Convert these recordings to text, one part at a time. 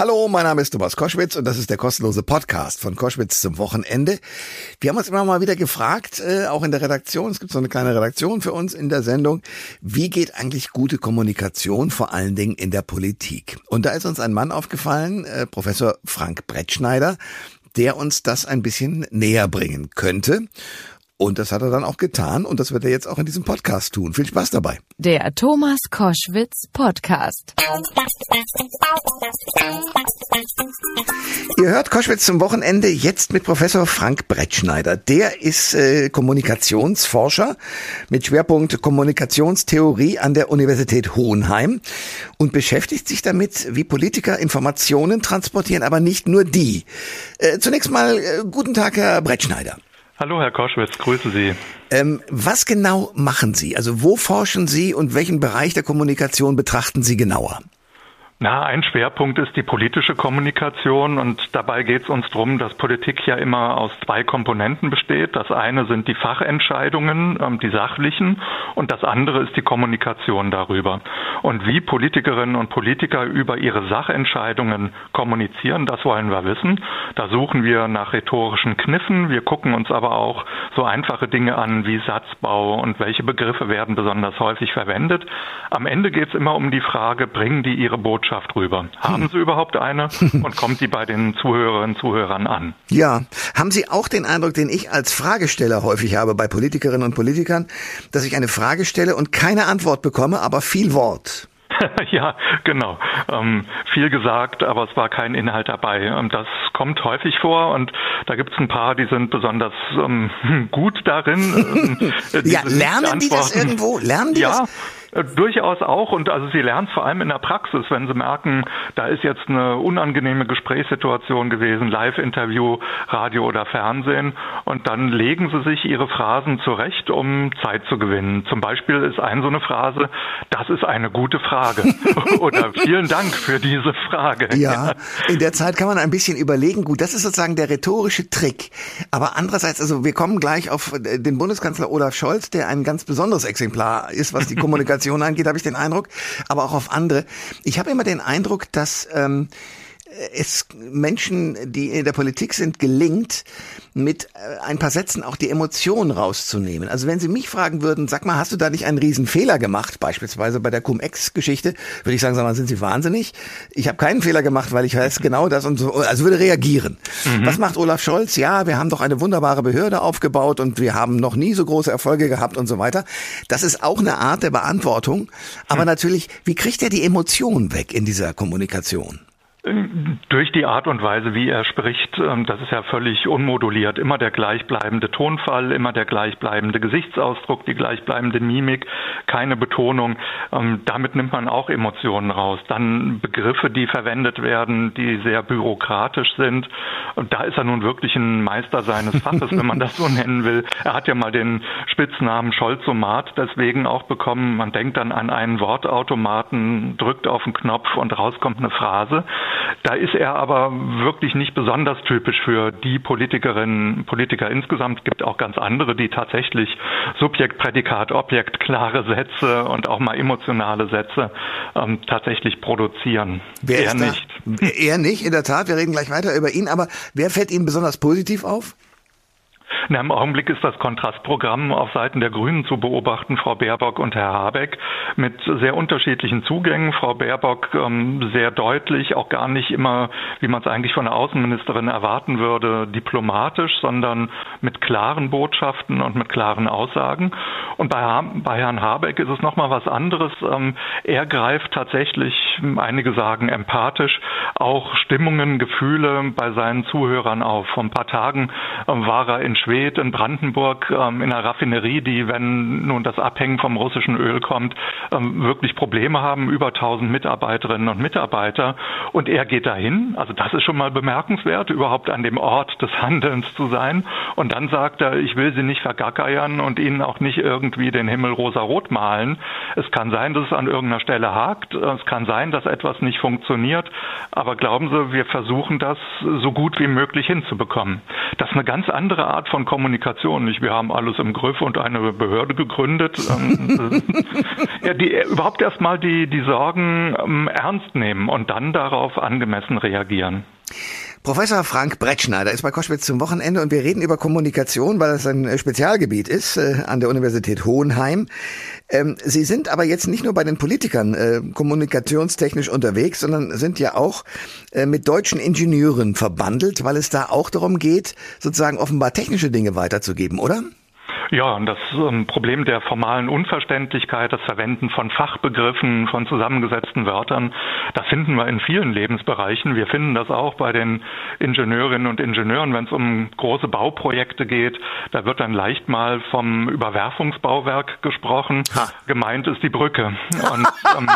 Hallo, mein Name ist Thomas Koschwitz und das ist der kostenlose Podcast von Koschwitz zum Wochenende. Wir haben uns immer mal wieder gefragt, äh, auch in der Redaktion, es gibt so eine kleine Redaktion für uns in der Sendung, wie geht eigentlich gute Kommunikation, vor allen Dingen in der Politik? Und da ist uns ein Mann aufgefallen, äh, Professor Frank Brettschneider, der uns das ein bisschen näher bringen könnte. Und das hat er dann auch getan und das wird er jetzt auch in diesem Podcast tun. Viel Spaß dabei. Der Thomas Koschwitz Podcast. Ihr hört Koschwitz zum Wochenende jetzt mit Professor Frank Brettschneider. Der ist äh, Kommunikationsforscher mit Schwerpunkt Kommunikationstheorie an der Universität Hohenheim und beschäftigt sich damit, wie Politiker Informationen transportieren, aber nicht nur die. Äh, zunächst mal äh, guten Tag, Herr Brettschneider. Hallo, Herr Koschwitz, grüße Sie. Ähm, was genau machen Sie? Also wo forschen Sie und welchen Bereich der Kommunikation betrachten Sie genauer? Na, ein Schwerpunkt ist die politische Kommunikation und dabei geht es uns darum, dass Politik ja immer aus zwei Komponenten besteht. Das eine sind die Fachentscheidungen, ähm, die sachlichen, und das andere ist die Kommunikation darüber. Und wie Politikerinnen und Politiker über ihre Sachentscheidungen kommunizieren, das wollen wir wissen. Da suchen wir nach rhetorischen Kniffen. Wir gucken uns aber auch so einfache Dinge an wie Satzbau und welche Begriffe werden besonders häufig verwendet. Am Ende geht es immer um die Frage, bringen die ihre Botschaft Botschaft rüber. Haben Sie überhaupt eine und kommt die bei den Zuhörerinnen und Zuhörern an? Ja. Haben Sie auch den Eindruck, den ich als Fragesteller häufig habe bei Politikerinnen und Politikern, dass ich eine Frage stelle und keine Antwort bekomme, aber viel Wort? ja, genau. Ähm, viel gesagt, aber es war kein Inhalt dabei. Ähm, das kommt häufig vor und da gibt es ein paar, die sind besonders ähm, gut darin. Ähm, ja, lernen die das irgendwo? Lernen die ja. das? Äh, durchaus auch. Und also sie lernen es vor allem in der Praxis, wenn sie merken, da ist jetzt eine unangenehme Gesprächssituation gewesen, Live-Interview, Radio oder Fernsehen. Und dann legen sie sich ihre Phrasen zurecht, um Zeit zu gewinnen. Zum Beispiel ist ein so eine Phrase, das ist eine gute Frage. Oder vielen Dank für diese Frage. Ja, in der Zeit kann man ein bisschen überlegen, gut, das ist sozusagen der rhetorische Trick, aber andererseits, also wir kommen gleich auf den Bundeskanzler Olaf Scholz, der ein ganz besonderes Exemplar ist, was die Kommunikation Kommunikation angeht, habe ich den Eindruck, aber auch auf andere. Ich habe immer den Eindruck, dass ähm, es Menschen, die in der Politik sind, gelingt, mit äh, ein paar Sätzen auch die Emotionen rauszunehmen. Also wenn Sie mich fragen würden, sag mal, hast du da nicht einen riesen Fehler gemacht, beispielsweise bei der Cum-Ex-Geschichte, würde ich sagen, sag mal, sind Sie wahnsinnig? Ich habe keinen Fehler gemacht, weil ich weiß genau das und so, also würde reagieren. Mhm. Was macht Olaf Scholz? Ja, wir haben doch eine wunderbare Behörde aufgebaut und wir haben noch nie so große Erfolge gehabt und so weiter. Das ist auch eine Art der Beantwortung. Aber mhm. natürlich, wie kriegt er die Emotionen weg in dieser Kommunikation? Durch die Art und Weise, wie er spricht, ähm, das ist ja völlig unmoduliert. Immer der gleichbleibende Tonfall, immer der gleichbleibende Gesichtsausdruck, die gleichbleibende Mimik, keine Betonung. Ähm, damit nimmt man auch Emotionen raus. Dann Begriffe, die verwendet werden, die sehr bürokratisch sind. Und da ist er nun wirklich ein Meister seines Faches, wenn man das so nennen will. Er hat ja mal den Spitznamen Scholzomat deswegen auch bekommen. Man denkt dann an einen Wortautomaten, drückt auf den Knopf und rauskommt eine Phrase. Da ist er aber wirklich nicht besonders typisch für die Politikerinnen, Politiker insgesamt. Es gibt auch ganz andere, die tatsächlich Subjekt, Prädikat, Objekt, klare Sätze und auch mal emotionale Sätze ähm, tatsächlich produzieren. Wer er nicht. Er nicht, in der Tat. Wir reden gleich weiter über ihn. Aber wer fällt Ihnen besonders positiv auf? Na, Im Augenblick ist das Kontrastprogramm auf Seiten der Grünen zu beobachten, Frau Baerbock und Herr Habeck, mit sehr unterschiedlichen Zugängen. Frau Baerbock ähm, sehr deutlich, auch gar nicht immer, wie man es eigentlich von der Außenministerin erwarten würde, diplomatisch, sondern mit klaren Botschaften und mit klaren Aussagen. Und bei, bei Herrn Habeck ist es nochmal was anderes. Ähm, er greift tatsächlich, einige sagen empathisch, auch Stimmungen, Gefühle bei seinen Zuhörern auf. Vor ein paar Tagen ähm, war er in Schwedt in Brandenburg ähm, in einer Raffinerie, die, wenn nun das Abhängen vom russischen Öl kommt, ähm, wirklich Probleme haben, über 1000 Mitarbeiterinnen und Mitarbeiter. Und er geht dahin, also das ist schon mal bemerkenswert, überhaupt an dem Ort des Handelns zu sein. Und dann sagt er, ich will sie nicht vergackeiern und ihnen auch nicht irgendwie den Himmel rosa-rot malen. Es kann sein, dass es an irgendeiner Stelle hakt. Es kann sein, dass etwas nicht funktioniert. Aber glauben Sie, wir versuchen das so gut wie möglich hinzubekommen. Das ist eine ganz andere Art von Kommunikation. Nicht? Wir haben alles im Griff und eine Behörde gegründet. Ähm, ja, die überhaupt erstmal die, die Sorgen ähm, ernst nehmen und dann darauf angemessen reagieren. Professor Frank Brettschneider ist bei Koschwitz zum Wochenende und wir reden über Kommunikation, weil das ein Spezialgebiet ist äh, an der Universität Hohenheim. Ähm, Sie sind aber jetzt nicht nur bei den Politikern äh, kommunikationstechnisch unterwegs, sondern sind ja auch äh, mit deutschen Ingenieuren verbandelt, weil es da auch darum geht, sozusagen offenbar technische Dinge weiterzugeben, oder? Ja, und das ähm, Problem der formalen Unverständlichkeit, das Verwenden von Fachbegriffen, von zusammengesetzten Wörtern, das finden wir in vielen Lebensbereichen. Wir finden das auch bei den Ingenieurinnen und Ingenieuren, wenn es um große Bauprojekte geht. Da wird dann leicht mal vom Überwerfungsbauwerk gesprochen. Ha. Gemeint ist die Brücke. Und ähm,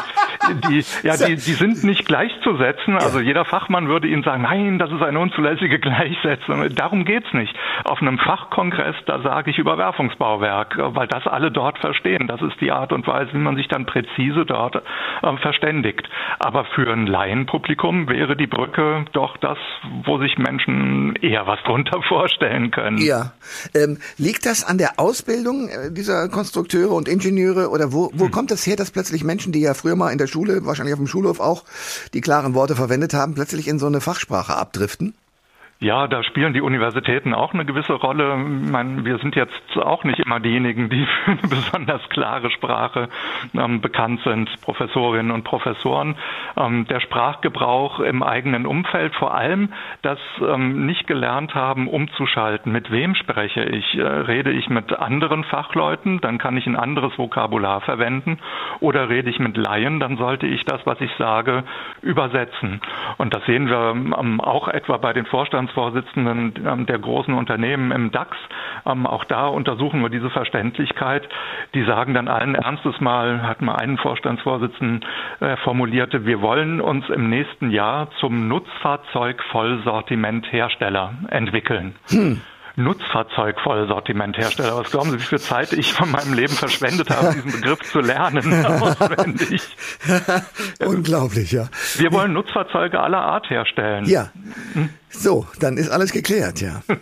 die, ja, die, die sind nicht gleichzusetzen. Also jeder Fachmann würde Ihnen sagen, nein, das ist eine unzulässige Gleichsetzung. Darum geht's nicht. Auf einem Fachkongress, da sage ich Überwerfungsbauwerk. Überwachungsbauwerk, weil das alle dort verstehen. Das ist die Art und Weise, wie man sich dann präzise dort äh, verständigt. Aber für ein Laienpublikum wäre die Brücke doch das, wo sich Menschen eher was drunter vorstellen können. Ja. Ähm, liegt das an der Ausbildung äh, dieser Konstrukteure und Ingenieure oder wo, wo hm. kommt das her, dass plötzlich Menschen, die ja früher mal in der Schule, wahrscheinlich auf dem Schulhof auch, die klaren Worte verwendet haben, plötzlich in so eine Fachsprache abdriften? Ja, da spielen die Universitäten auch eine gewisse Rolle. Ich meine, wir sind jetzt auch nicht immer diejenigen, die für eine besonders klare Sprache ähm, bekannt sind, Professorinnen und Professoren. Ähm, der Sprachgebrauch im eigenen Umfeld, vor allem das ähm, nicht gelernt haben, umzuschalten. Mit wem spreche ich? Äh, rede ich mit anderen Fachleuten, dann kann ich ein anderes Vokabular verwenden. Oder rede ich mit Laien, dann sollte ich das, was ich sage, übersetzen. Und das sehen wir ähm, auch etwa bei den Vorstands Vorstandsvorsitzenden ähm, der großen Unternehmen im DAX. Ähm, auch da untersuchen wir diese Verständlichkeit. Die sagen dann allen Ernstes mal, hat mal einen Vorstandsvorsitzenden äh, formulierte, wir wollen uns im nächsten Jahr zum Nutzfahrzeug-Vollsortimenthersteller entwickeln. Hm. Nutzfahrzeugvollsortimenthersteller. Was glauben Sie, wie viel Zeit ich von meinem Leben verschwendet habe, diesen Begriff zu lernen auswendig? Unglaublich, ja. Wir wollen Nutzfahrzeuge aller Art herstellen. Ja. Hm? So, dann ist alles geklärt, ja.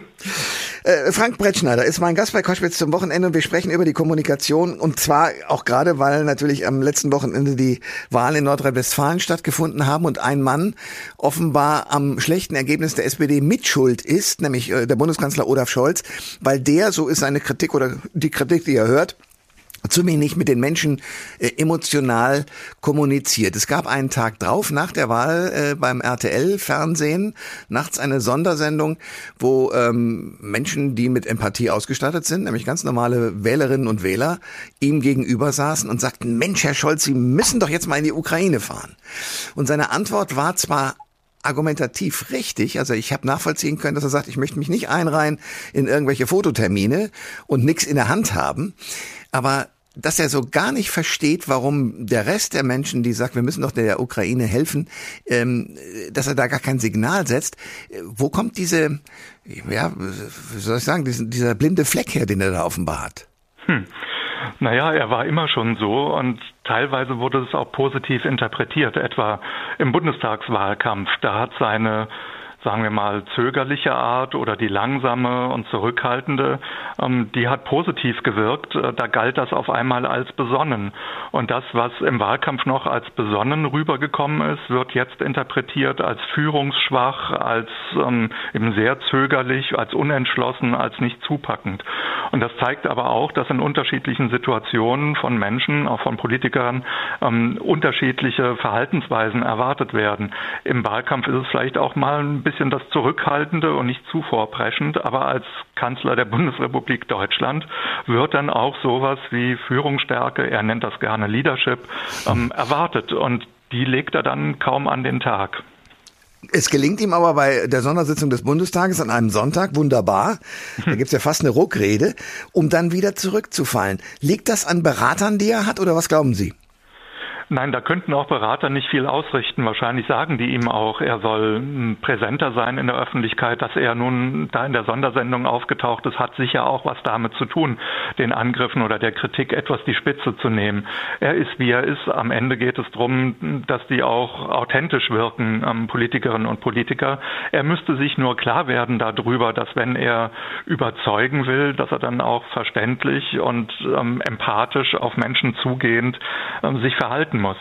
Äh, Frank Brettschneider ist mein Gast bei Koschwitz zum Wochenende. Und wir sprechen über die Kommunikation und zwar auch gerade, weil natürlich am letzten Wochenende die Wahlen in Nordrhein-Westfalen stattgefunden haben und ein Mann offenbar am schlechten Ergebnis der SPD mitschuld ist, nämlich äh, der Bundeskanzler Olaf Scholz, weil der, so ist seine Kritik oder die Kritik, die er hört, zu wenig mit den Menschen äh, emotional kommuniziert. Es gab einen Tag drauf nach der Wahl äh, beim RTL-Fernsehen nachts eine Sondersendung, wo ähm, Menschen, die mit Empathie ausgestattet sind, nämlich ganz normale Wählerinnen und Wähler, ihm gegenüber saßen und sagten, Mensch, Herr Scholz, Sie müssen doch jetzt mal in die Ukraine fahren. Und seine Antwort war zwar argumentativ richtig. Also ich habe nachvollziehen können, dass er sagt, ich möchte mich nicht einreihen in irgendwelche Fototermine und nichts in der Hand haben. Aber dass er so gar nicht versteht, warum der Rest der Menschen, die sagt, wir müssen doch der Ukraine helfen, ähm, dass er da gar kein Signal setzt. Wo kommt diese, ja, wie soll ich sagen, dieser, blinde Fleck her, den er da offenbar hat? Hm. Naja, er war immer schon so und teilweise wurde es auch positiv interpretiert, etwa im Bundestagswahlkampf. Da hat seine sagen wir mal, zögerliche Art oder die langsame und zurückhaltende, ähm, die hat positiv gewirkt. Äh, da galt das auf einmal als besonnen. Und das, was im Wahlkampf noch als besonnen rübergekommen ist, wird jetzt interpretiert als führungsschwach, als ähm, eben sehr zögerlich, als unentschlossen, als nicht zupackend. Und das zeigt aber auch, dass in unterschiedlichen Situationen von Menschen, auch von Politikern, ähm, unterschiedliche Verhaltensweisen erwartet werden. Im Wahlkampf ist es vielleicht auch mal ein bisschen bisschen das Zurückhaltende und nicht zu vorpreschend, aber als Kanzler der Bundesrepublik Deutschland wird dann auch sowas wie Führungsstärke, er nennt das gerne Leadership, ähm, erwartet und die legt er dann kaum an den Tag. Es gelingt ihm aber bei der Sondersitzung des Bundestages an einem Sonntag wunderbar. Da gibt's ja fast eine Ruckrede, um dann wieder zurückzufallen. Liegt das an Beratern, die er hat, oder was glauben Sie? Nein, da könnten auch Berater nicht viel ausrichten. Wahrscheinlich sagen die ihm auch, er soll hm, präsenter sein in der Öffentlichkeit. Dass er nun da in der Sondersendung aufgetaucht ist, hat sicher auch was damit zu tun, den Angriffen oder der Kritik etwas die Spitze zu nehmen. Er ist, wie er ist. Am Ende geht es darum, dass die auch authentisch wirken, ähm, Politikerinnen und Politiker. Er müsste sich nur klar werden darüber, dass wenn er überzeugen will, dass er dann auch verständlich und ähm, empathisch auf Menschen zugehend ähm, sich verhalten muss.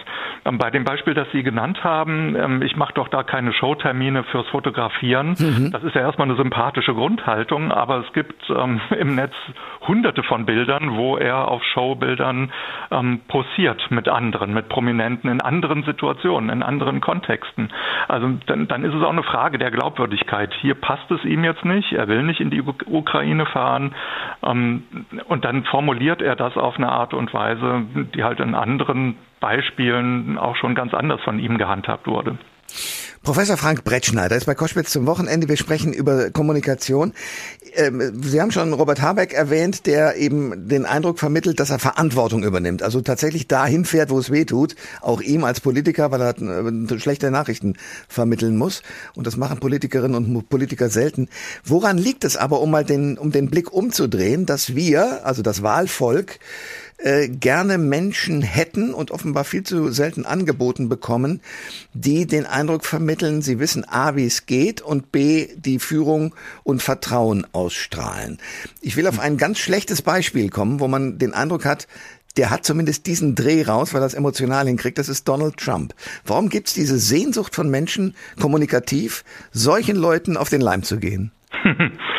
Ähm, bei dem Beispiel, das Sie genannt haben, ähm, ich mache doch da keine Showtermine fürs Fotografieren. Mhm. Das ist ja erstmal eine sympathische Grundhaltung, aber es gibt ähm, im Netz hunderte von Bildern, wo er auf Showbildern ähm, posiert mit anderen, mit Prominenten in anderen Situationen, in anderen Kontexten. Also dann, dann ist es auch eine Frage der Glaubwürdigkeit. Hier passt es ihm jetzt nicht, er will nicht in die Ukraine fahren ähm, und dann formuliert er das auf eine Art und Weise, die halt in anderen Beispielen auch schon ganz anders von ihm gehandhabt wurde. Professor Frank Brettschneider ist bei Koschwitz zum Wochenende. Wir sprechen über Kommunikation. Ähm, Sie haben schon Robert Habeck erwähnt, der eben den Eindruck vermittelt, dass er Verantwortung übernimmt. Also tatsächlich dahin fährt, wo es weh tut. Auch ihm als Politiker, weil er äh, schlechte Nachrichten vermitteln muss. Und das machen Politikerinnen und Politiker selten. Woran liegt es aber, um mal den, um den Blick umzudrehen, dass wir, also das Wahlvolk, äh, gerne Menschen hätten und offenbar viel zu selten angeboten bekommen, die den Eindruck vermitteln, sie wissen A, wie es geht und B, die Führung und Vertrauen ausstrahlen. Ich will auf ein ganz schlechtes Beispiel kommen, wo man den Eindruck hat, der hat zumindest diesen Dreh raus, weil er es emotional hinkriegt, das ist Donald Trump. Warum gibt es diese Sehnsucht von Menschen, kommunikativ, solchen Leuten auf den Leim zu gehen?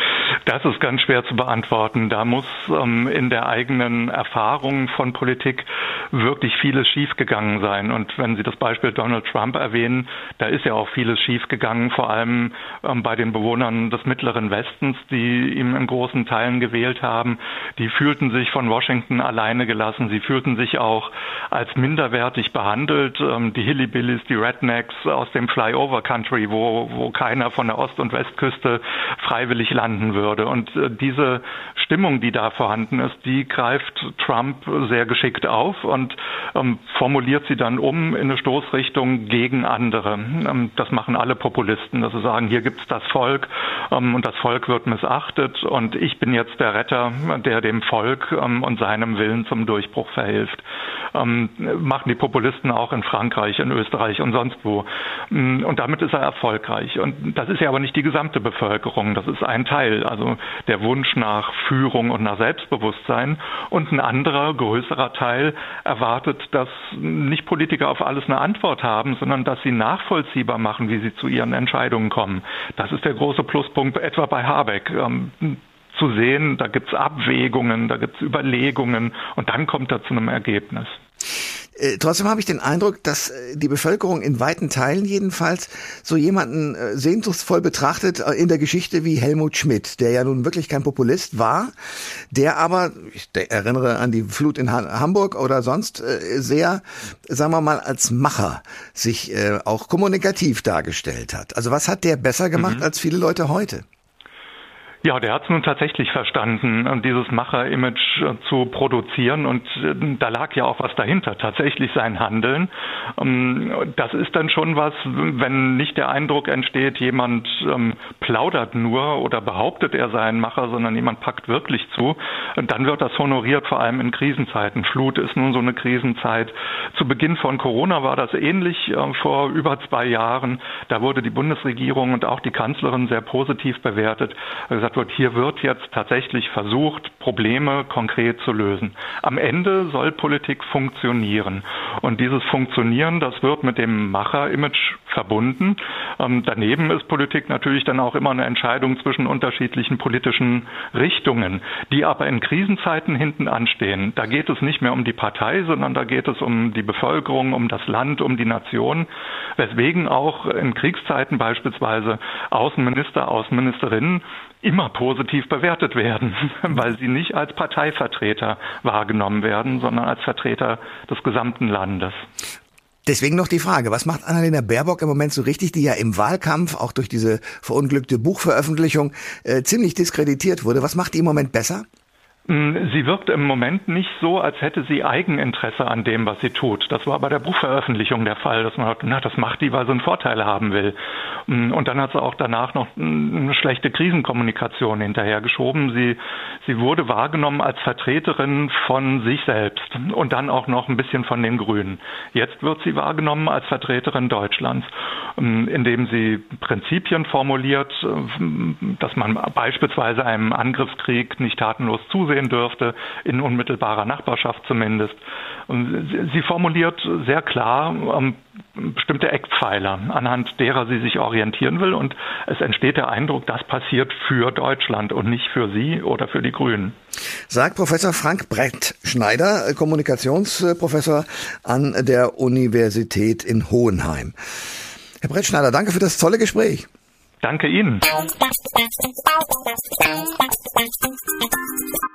Das ist ganz schwer zu beantworten. Da muss ähm, in der eigenen Erfahrung von Politik wirklich vieles schiefgegangen sein. Und wenn Sie das Beispiel Donald Trump erwähnen, da ist ja auch vieles schiefgegangen, vor allem ähm, bei den Bewohnern des Mittleren Westens, die ihm in großen Teilen gewählt haben. Die fühlten sich von Washington alleine gelassen. Sie fühlten sich auch als minderwertig behandelt. Ähm, die Hillybillies, die Rednecks aus dem Flyover Country, wo, wo keiner von der Ost- und Westküste freiwillig landen würde. Und äh, diese Stimmung, die da vorhanden ist, die greift Trump sehr geschickt auf und ähm, formuliert sie dann um in eine Stoßrichtung gegen andere. Ähm, das machen alle Populisten, dass sie sagen, hier gibt es das Volk ähm, und das Volk wird missachtet und ich bin jetzt der Retter, der dem Volk ähm, und seinem Willen zum Durchbruch verhilft. Ähm, machen die Populisten auch in Frankreich, in Österreich und sonst wo. Mm, und damit ist er erfolgreich. Und das ist ja aber nicht die gesamte Bevölkerung, das ist ein Teil. Also der Wunsch nach Führung und nach Selbstbewusstsein. Und ein anderer, größerer Teil erwartet, dass nicht Politiker auf alles eine Antwort haben, sondern dass sie nachvollziehbar machen, wie sie zu ihren Entscheidungen kommen. Das ist der große Pluspunkt etwa bei Habeck. Ähm, zu sehen, da gibt es Abwägungen, da gibt es Überlegungen und dann kommt er zu einem Ergebnis. Äh, trotzdem habe ich den Eindruck, dass äh, die Bevölkerung in weiten Teilen jedenfalls so jemanden äh, sehnsuchtsvoll betrachtet in der Geschichte wie Helmut Schmidt, der ja nun wirklich kein Populist war, der aber, ich erinnere an die Flut in Hamburg oder sonst, sehr, sagen wir mal, als Macher sich auch kommunikativ dargestellt hat. Also was hat der besser gemacht mhm. als viele Leute heute? Ja, der hat es nun tatsächlich verstanden, dieses Macher-Image äh, zu produzieren und äh, da lag ja auch was dahinter, tatsächlich sein Handeln. Ähm, das ist dann schon was, wenn nicht der Eindruck entsteht, jemand ähm, plaudert nur oder behauptet, er sei ein Macher, sondern jemand packt wirklich zu, dann wird das honoriert, vor allem in Krisenzeiten. Flut ist nun so eine Krisenzeit. Zu Beginn von Corona war das ähnlich äh, vor über zwei Jahren. Da wurde die Bundesregierung und auch die Kanzlerin sehr positiv bewertet. Gesagt, gesagt wird, hier wird jetzt tatsächlich versucht, Probleme konkret zu lösen. Am Ende soll Politik funktionieren. Und dieses Funktionieren, das wird mit dem Macher-Image verbunden. Ähm, daneben ist Politik natürlich dann auch immer eine Entscheidung zwischen unterschiedlichen politischen Richtungen, die aber in Krisenzeiten hinten anstehen. Da geht es nicht mehr um die Partei, sondern da geht es um die Bevölkerung, um das Land, um die Nation, weswegen auch in Kriegszeiten beispielsweise Außenminister, Außenministerinnen immer positiv bewertet werden, weil sie nicht als Parteivertreter wahrgenommen werden, sondern als Vertreter des gesamten Landes. Deswegen noch die Frage, was macht Annalena Baerbock im Moment so richtig, die ja im Wahlkampf, auch durch diese verunglückte Buchveröffentlichung, äh, ziemlich diskreditiert wurde. Was macht die im Moment besser? Mm, sie wirkt im Moment nicht so, als hätte sie Eigeninteresse an dem, was sie tut. Das war bei der Buchveröffentlichung der Fall, dass man hat, na, das macht die, weil sie einen Vorteil haben will. Mm, und dann hat sie auch danach noch eine schlechte Krisenkommunikation hinterhergeschoben. Sie, sie wurde wahrgenommen als Vertreterin von sich selbst und dann auch noch ein bisschen von den Grünen. Jetzt wird sie wahrgenommen als Vertreterin Deutschlands, indem sie Prinzipien formuliert, dass man beispielsweise einem Angriffskrieg nicht tatenlos zusehen zusehen dürfte, in unmittelbarer Nachbarschaft zumindest. Und sie formuliert sehr klar ähm, bestimmte Eckpfeiler, anhand derer sie sich orientieren will. Und es entsteht der Eindruck, das passiert für Deutschland und nicht für sie oder für die Grünen. Sagt Professor Frank Brett Schneider, Kommunikationsprofessor an der Universität in Hohenheim. Herr Brett Schneider, danke für das tolle Gespräch. Danke Ihnen.